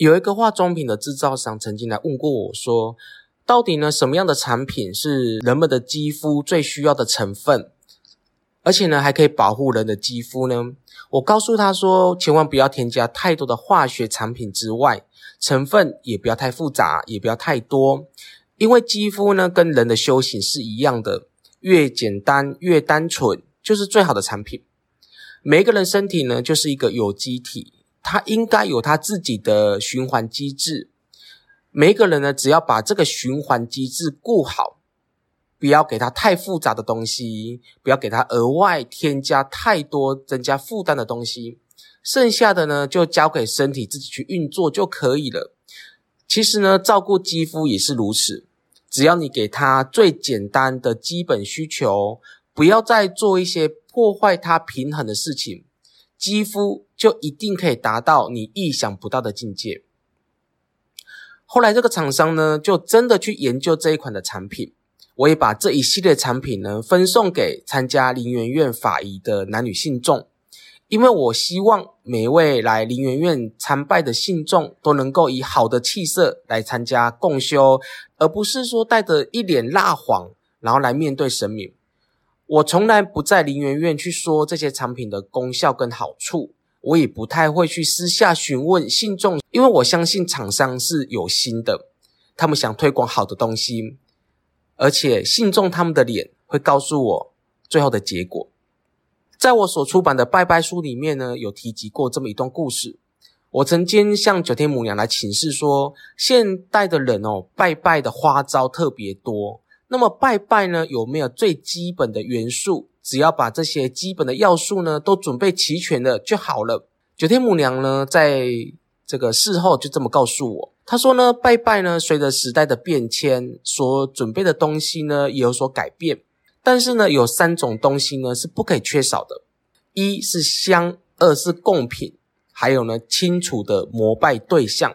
有一个化妆品的制造商曾经来问过我说，到底呢什么样的产品是人们的肌肤最需要的成分，而且呢还可以保护人的肌肤呢？我告诉他说，千万不要添加太多的化学产品之外，成分也不要太复杂，也不要太多，因为肌肤呢跟人的修行是一样的，越简单越单纯就是最好的产品。每一个人身体呢就是一个有机体。它应该有它自己的循环机制。每一个人呢，只要把这个循环机制顾好，不要给他太复杂的东西，不要给他额外添加太多增加负担的东西，剩下的呢，就交给身体自己去运作就可以了。其实呢，照顾肌肤也是如此，只要你给他最简单的基本需求，不要再做一些破坏它平衡的事情。肌肤就一定可以达到你意想不到的境界。后来这个厂商呢，就真的去研究这一款的产品。我也把这一系列产品呢，分送给参加林园院法仪的男女信众，因为我希望每一位来林园院参拜的信众都能够以好的气色来参加共修，而不是说带着一脸蜡黄，然后来面对神明。我从来不在林园院去说这些产品的功效跟好处，我也不太会去私下询问信众，因为我相信厂商是有心的，他们想推广好的东西，而且信众他们的脸会告诉我最后的结果。在我所出版的拜拜书里面呢，有提及过这么一段故事。我曾经向九天母娘来请示说，现代的人哦，拜拜的花招特别多。那么拜拜呢，有没有最基本的元素？只要把这些基本的要素呢都准备齐全了就好了。九天母娘呢，在这个事后就这么告诉我，她说呢，拜拜呢，随着时代的变迁，所准备的东西呢也有所改变。但是呢，有三种东西呢是不可以缺少的：一是香，二是贡品，还有呢清楚的膜拜对象。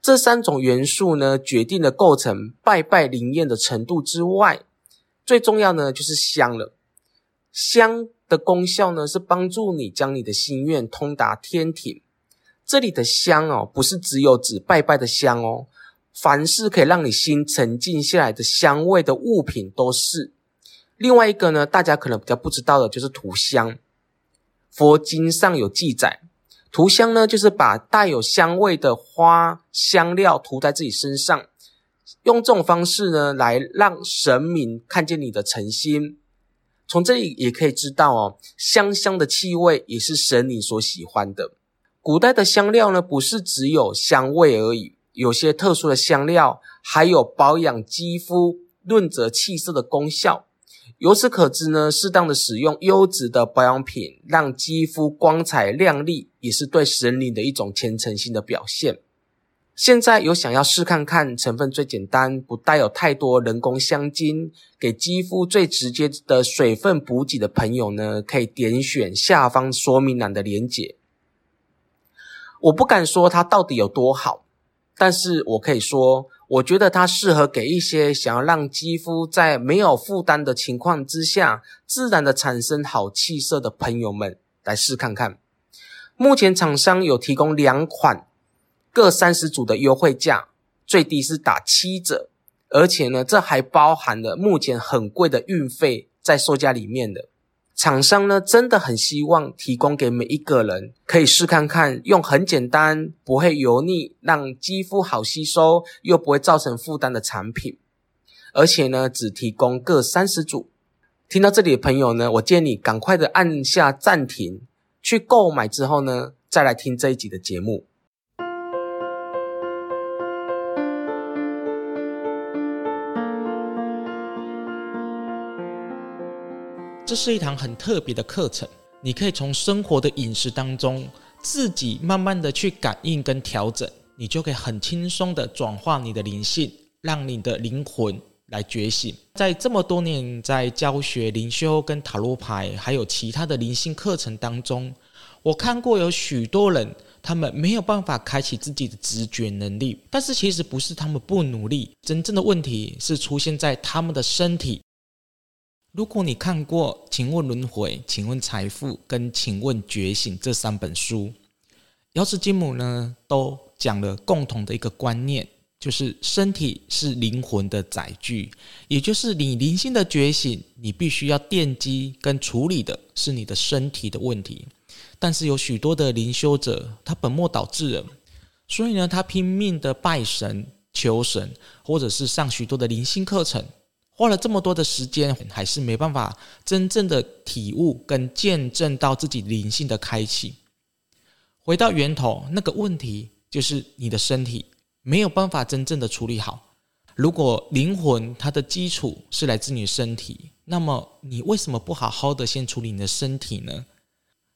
这三种元素呢，决定了构成拜拜灵验的程度之外，最重要呢就是香了。香的功效呢，是帮助你将你的心愿通达天庭。这里的香哦，不是只有指拜拜的香哦，凡是可以让你心沉静下来的香味的物品都是。另外一个呢，大家可能比较不知道的就是涂香。佛经上有记载。涂香呢，就是把带有香味的花香料涂在自己身上，用这种方式呢，来让神明看见你的诚心。从这里也可以知道哦，香香的气味也是神灵所喜欢的。古代的香料呢，不是只有香味而已，有些特殊的香料还有保养肌肤、润泽气色的功效。由此可知呢，适当的使用优质的保养品，让肌肤光彩亮丽，也是对神灵的一种虔诚心的表现。现在有想要试看看成分最简单、不带有太多人工香精，给肌肤最直接的水分补给的朋友呢，可以点选下方说明栏的链接。我不敢说它到底有多好，但是我可以说。我觉得它适合给一些想要让肌肤在没有负担的情况之下，自然的产生好气色的朋友们来试看看。目前厂商有提供两款各三十组的优惠价，最低是打七折，而且呢，这还包含了目前很贵的运费在售价里面的。厂商呢，真的很希望提供给每一个人，可以试看看，用很简单、不会油腻、让肌肤好吸收又不会造成负担的产品。而且呢，只提供各三十组。听到这里的朋友呢，我建议你赶快的按下暂停，去购买之后呢，再来听这一集的节目。是一堂很特别的课程，你可以从生活的饮食当中，自己慢慢的去感应跟调整，你就可以很轻松的转化你的灵性，让你的灵魂来觉醒。在这么多年在教学灵修跟塔罗牌，还有其他的灵性课程当中，我看过有许多人，他们没有办法开启自己的直觉能力，但是其实不是他们不努力，真正的问题是出现在他们的身体。如果你看过《请问轮回》《请问财富》跟《请问觉醒》这三本书，瑶池金母呢都讲了共同的一个观念，就是身体是灵魂的载具，也就是你灵性的觉醒，你必须要奠基跟处理的是你的身体的问题。但是有许多的灵修者，他本末倒置了，所以呢，他拼命的拜神、求神，或者是上许多的灵性课程，花了这么多的时间，还是没办法真正的体悟跟见证到自己灵性的开启。回到源头，那个问题就是你的身体没有办法真正的处理好。如果灵魂它的基础是来自你身体，那么你为什么不好好的先处理你的身体呢？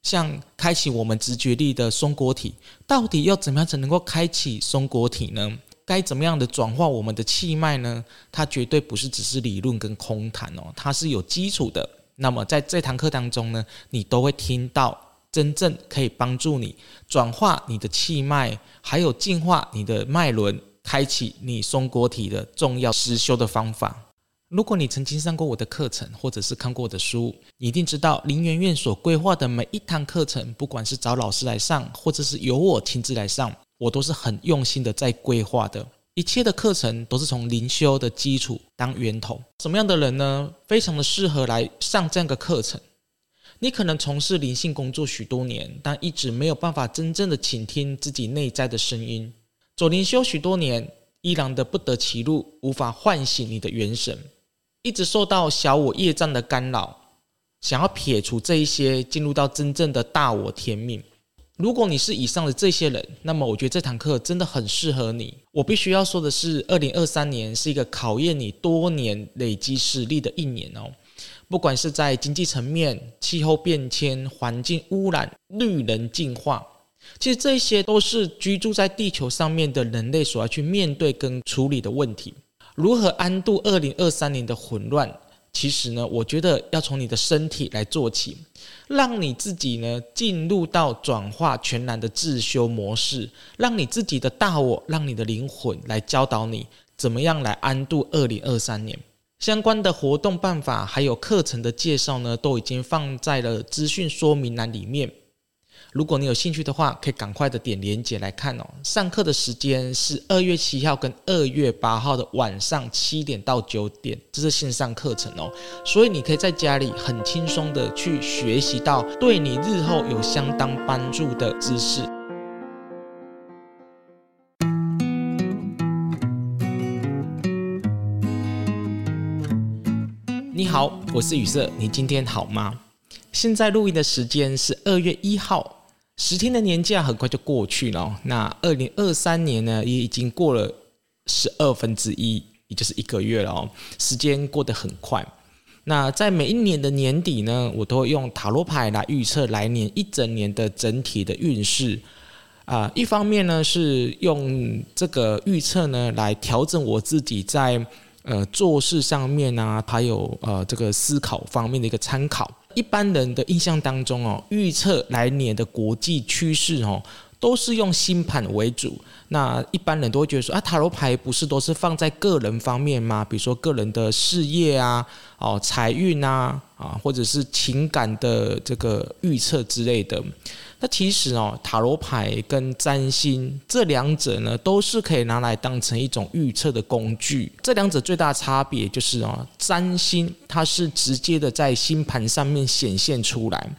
像开启我们直觉力的松果体，到底要怎么样才能够开启松果体呢？该怎么样的转化我们的气脉呢？它绝对不是只是理论跟空谈哦，它是有基础的。那么在这堂课当中呢，你都会听到真正可以帮助你转化你的气脉，还有净化你的脉轮，开启你松果体的重要实修的方法。如果你曾经上过我的课程，或者是看过我的书，你一定知道灵元院所规划的每一堂课程，不管是找老师来上，或者是由我亲自来上，我都是很用心的在规划的。一切的课程都是从灵修的基础当源头。什么样的人呢？非常的适合来上这样的课程。你可能从事灵性工作许多年，但一直没有办法真正的倾听自己内在的声音。走灵修许多年，依然的不得其路，无法唤醒你的元神。一直受到小我业障的干扰，想要撇除这一些，进入到真正的大我天命。如果你是以上的这些人，那么我觉得这堂课真的很适合你。我必须要说的是，二零二三年是一个考验你多年累积实力的一年哦。不管是在经济层面、气候变迁、环境污染、绿能净化，其实这些都是居住在地球上面的人类所要去面对跟处理的问题。如何安度二零二三年的混乱？其实呢，我觉得要从你的身体来做起，让你自己呢进入到转化全然的自修模式，让你自己的大我，让你的灵魂来教导你怎么样来安度二零二三年。相关的活动办法还有课程的介绍呢，都已经放在了资讯说明栏里面。如果你有兴趣的话，可以赶快的点连接来看哦。上课的时间是二月七号跟二月八号的晚上七点到九点，这是线上课程哦。所以你可以在家里很轻松的去学习到对你日后有相当帮助的知识。你好，我是雨色，你今天好吗？现在录音的时间是二月一号。十天的年假很快就过去了，那二零二三年呢，也已经过了十二分之一，也就是一个月了哦。时间过得很快。那在每一年的年底呢，我都会用塔罗牌来预测来年一整年的整体的运势啊。一方面呢，是用这个预测呢来调整我自己在呃做事上面啊，还有呃这个思考方面的一个参考。一般人的印象当中哦，预测来年的国际趋势哦，都是用星盘为主。那一般人都会觉得说啊，塔罗牌不是都是放在个人方面吗？比如说个人的事业啊，哦，财运啊，啊，或者是情感的这个预测之类的。那其实哦，塔罗牌跟占星这两者呢，都是可以拿来当成一种预测的工具。这两者最大差别就是哦，占星它是直接的在星盘上面显现出来。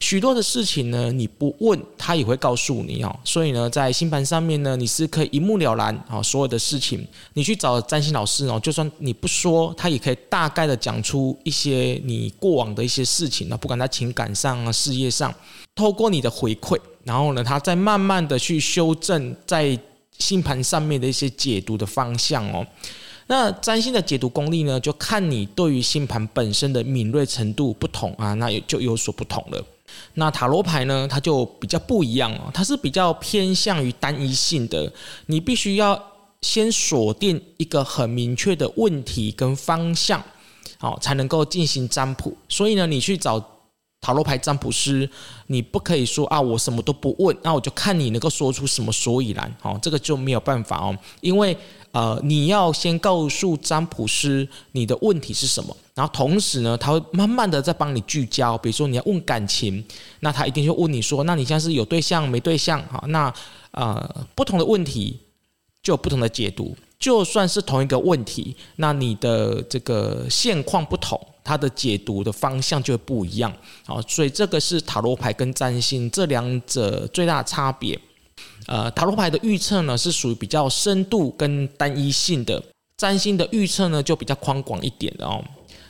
许多的事情呢，你不问他也会告诉你哦。所以呢，在星盘上面呢，你是可以一目了然啊，所有的事情，你去找占星老师哦，就算你不说，他也可以大概的讲出一些你过往的一些事情呢，不管在情感上啊、事业上，透过你的回馈，然后呢，他再慢慢的去修正在星盘上面的一些解读的方向哦。那占星的解读功力呢，就看你对于星盘本身的敏锐程度不同啊，那也就有所不同了。那塔罗牌呢，它就比较不一样哦，它是比较偏向于单一性的，你必须要先锁定一个很明确的问题跟方向，好，才能够进行占卜。所以呢，你去找塔罗牌占卜师，你不可以说啊，我什么都不问，那我就看你能够说出什么所以然，哦，这个就没有办法哦，因为呃，你要先告诉占卜师你的问题是什么，然后同时呢，他会慢慢的在帮你聚焦，比如说你要问感情，那他一定会问你说，那你现在是有对象没对象？哈，那呃，不同的问题就有不同的解读。就算是同一个问题，那你的这个现况不同，它的解读的方向就不一样。好，所以这个是塔罗牌跟占星这两者最大的差别。呃，塔罗牌的预测呢是属于比较深度跟单一性的，占星的预测呢就比较宽广一点的哦。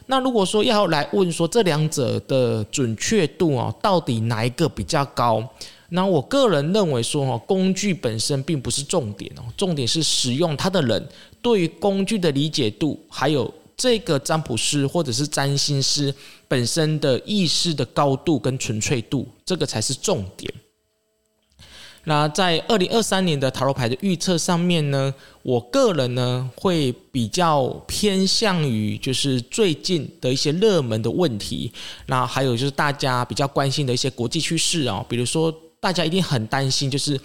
那如果说要来问说这两者的准确度哦，到底哪一个比较高？那我个人认为说，哈，工具本身并不是重点哦，重点是使用它的人对于工具的理解度，还有这个占卜师或者是占星师本身的意识的高度跟纯粹度，这个才是重点。那在二零二三年的塔罗牌的预测上面呢，我个人呢会比较偏向于就是最近的一些热门的问题，那还有就是大家比较关心的一些国际趋势啊，比如说。大家一定很担心，就是，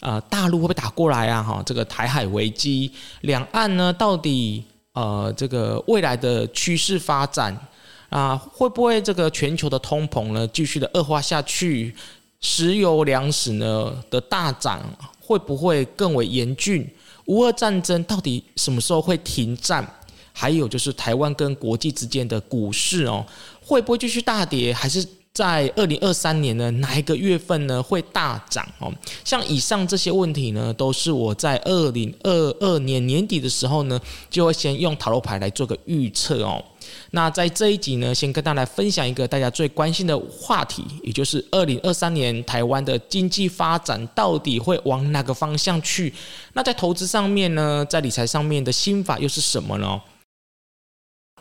呃，大陆会不会打过来啊？哈，这个台海危机，两岸呢，到底呃，这个未来的趋势发展啊，会不会这个全球的通膨呢继续的恶化下去？石油粮食呢的大涨会不会更为严峻？无俄战争到底什么时候会停战？还有就是台湾跟国际之间的股市哦，会不会继续大跌？还是？在二零二三年呢，哪一个月份呢会大涨哦？像以上这些问题呢，都是我在二零二二年年底的时候呢，就会先用塔罗牌来做个预测哦。那在这一集呢，先跟大家来分享一个大家最关心的话题，也就是二零二三年台湾的经济发展到底会往哪个方向去？那在投资上面呢，在理财上面的心法又是什么呢？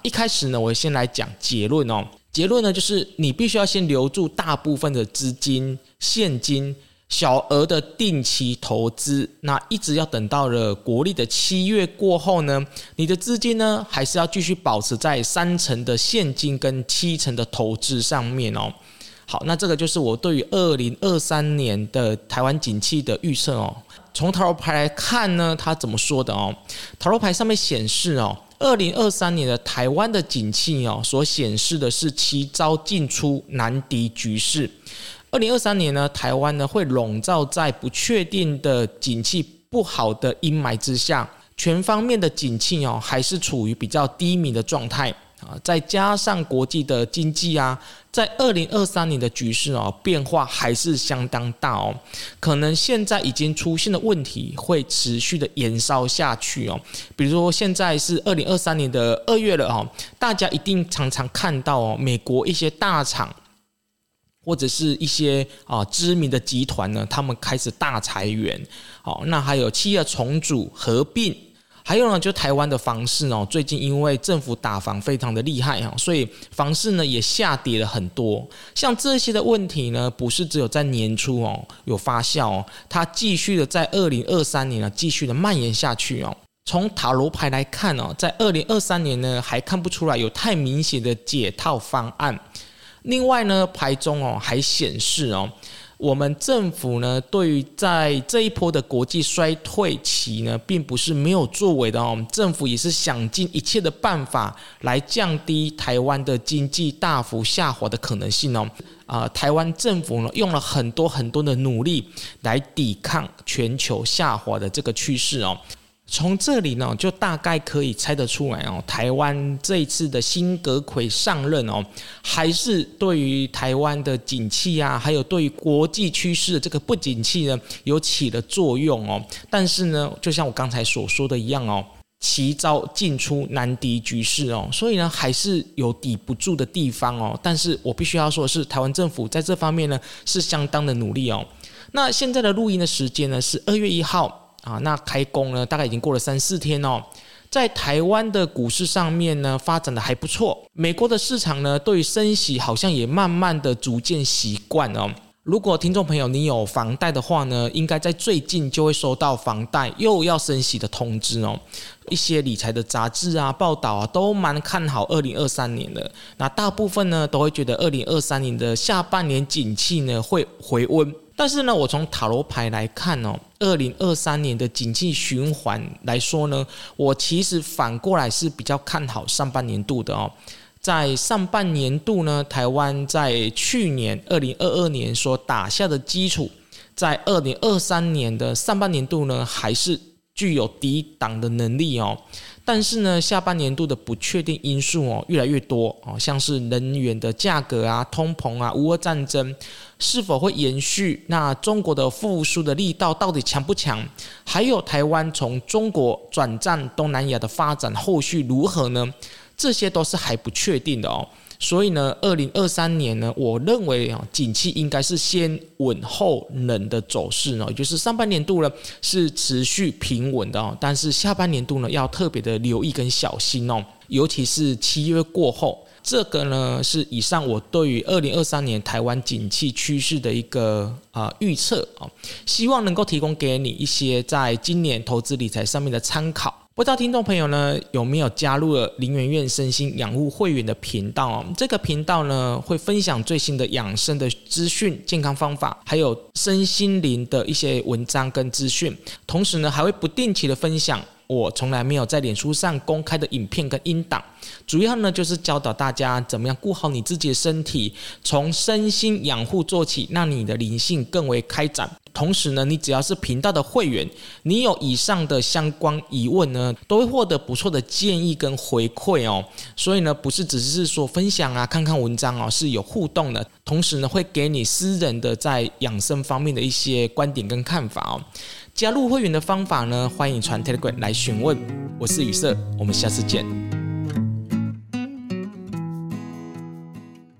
一开始呢，我先来讲结论哦。结论呢，就是你必须要先留住大部分的资金、现金、小额的定期投资。那一直要等到了国历的七月过后呢，你的资金呢，还是要继续保持在三成的现金跟七成的投资上面哦。好，那这个就是我对于二零二三年的台湾景气的预测哦。从塔罗牌来看呢，它怎么说的哦？塔罗牌上面显示哦。二零二三年的台湾的景气哦，所显示的是其招进出，难敌局势。二零二三年呢，台湾呢会笼罩在不确定的景气不好的阴霾之下，全方面的景气哦还是处于比较低迷的状态。啊，再加上国际的经济啊，在二零二三年的局势哦，变化还是相当大哦。可能现在已经出现的问题会持续的延烧下去哦。比如说现在是二零二三年的二月了哦，大家一定常常看到哦，美国一些大厂或者是一些啊知名的集团呢，他们开始大裁员。好，那还有企业重组合并。还有呢，就台湾的房市哦，最近因为政府打房非常的厉害哈，所以房市呢也下跌了很多。像这些的问题呢，不是只有在年初哦有发酵哦，它继续的在二零二三年呢继续的蔓延下去哦。从塔罗牌来看哦，在二零二三年呢还看不出来有太明显的解套方案。另外呢，牌中哦还显示哦。我们政府呢，对于在这一波的国际衰退期呢，并不是没有作为的哦。政府也是想尽一切的办法来降低台湾的经济大幅下滑的可能性哦。啊，台湾政府呢，用了很多很多的努力来抵抗全球下滑的这个趋势哦。从这里呢，就大概可以猜得出来哦，台湾这一次的新阁揆上任哦，还是对于台湾的景气啊，还有对于国际趋势的这个不景气呢，有起了作用哦。但是呢，就像我刚才所说的一样哦，奇招尽出，难敌局势哦，所以呢，还是有抵不住的地方哦。但是我必须要说的是，台湾政府在这方面呢，是相当的努力哦。那现在的录音的时间呢，是二月一号。啊，那开工呢，大概已经过了三四天哦。在台湾的股市上面呢，发展的还不错。美国的市场呢，对于升息好像也慢慢的逐渐习惯哦。如果听众朋友你有房贷的话呢，应该在最近就会收到房贷又要升息的通知哦。一些理财的杂志啊、报道啊，都蛮看好二零二三年的。那大部分呢，都会觉得二零二三年的下半年景气呢会回温。但是呢，我从塔罗牌来看哦，二零二三年的景气循环来说呢，我其实反过来是比较看好上半年度的哦。在上半年度呢，台湾在去年二零二二年所打下的基础，在二零二三年的上半年度呢，还是具有抵挡的能力哦。但是呢，下半年度的不确定因素哦越来越多哦，像是能源的价格啊、通膨啊、乌俄战争是否会延续？那中国的复苏的力道到底强不强？还有台湾从中国转战东南亚的发展后续如何呢？这些都是还不确定的哦，所以呢，二零二三年呢，我认为啊，景气应该是先稳后冷的走势呢，也就是上半年度呢是持续平稳的哦，但是下半年度呢要特别的留意跟小心哦，尤其是七月过后，这个呢是以上我对于二零二三年台湾景气趋势的一个啊预测啊，希望能够提供给你一些在今年投资理财上面的参考。不知道听众朋友呢有没有加入了林媛媛身心养护会员的频道哦？这个频道呢会分享最新的养生的资讯、健康方法，还有身心灵的一些文章跟资讯。同时呢还会不定期的分享我从来没有在脸书上公开的影片跟音档。主要呢就是教导大家怎么样顾好你自己的身体，从身心养护做起，让你的灵性更为开展。同时呢，你只要是频道的会员，你有以上的相关疑问呢，都会获得不错的建议跟回馈哦。所以呢，不是只是说分享啊，看看文章哦，是有互动的。同时呢，会给你私人的在养生方面的一些观点跟看法哦。加入会员的方法呢，欢迎传 Telegram 来询问。我是雨色，我们下次见。